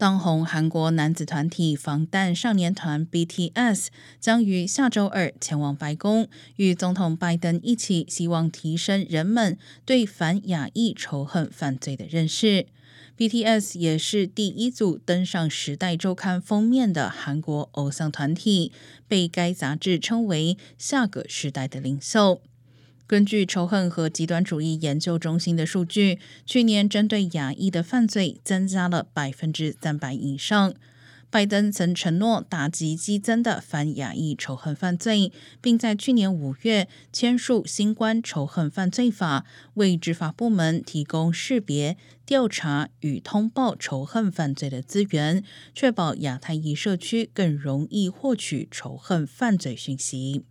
当红韩国男子团体防弹少年团 BTS 将于下周二前往白宫，与总统拜登一起，希望提升人们对反亚裔仇恨犯罪的认识。BTS 也是第一组登上《时代周刊》封面的韩国偶像团体，被该杂志称为“下个时代的领袖”。根据仇恨和极端主义研究中心的数据，去年针对亚裔的犯罪增加了百分之三百以上。拜登曾承诺打击激增的反亚裔仇恨犯罪，并在去年五月签署新冠仇恨犯罪法，为执法部门提供识别、调查与通报仇恨犯罪的资源，确保亚太裔社区更容易获取仇恨犯罪讯息。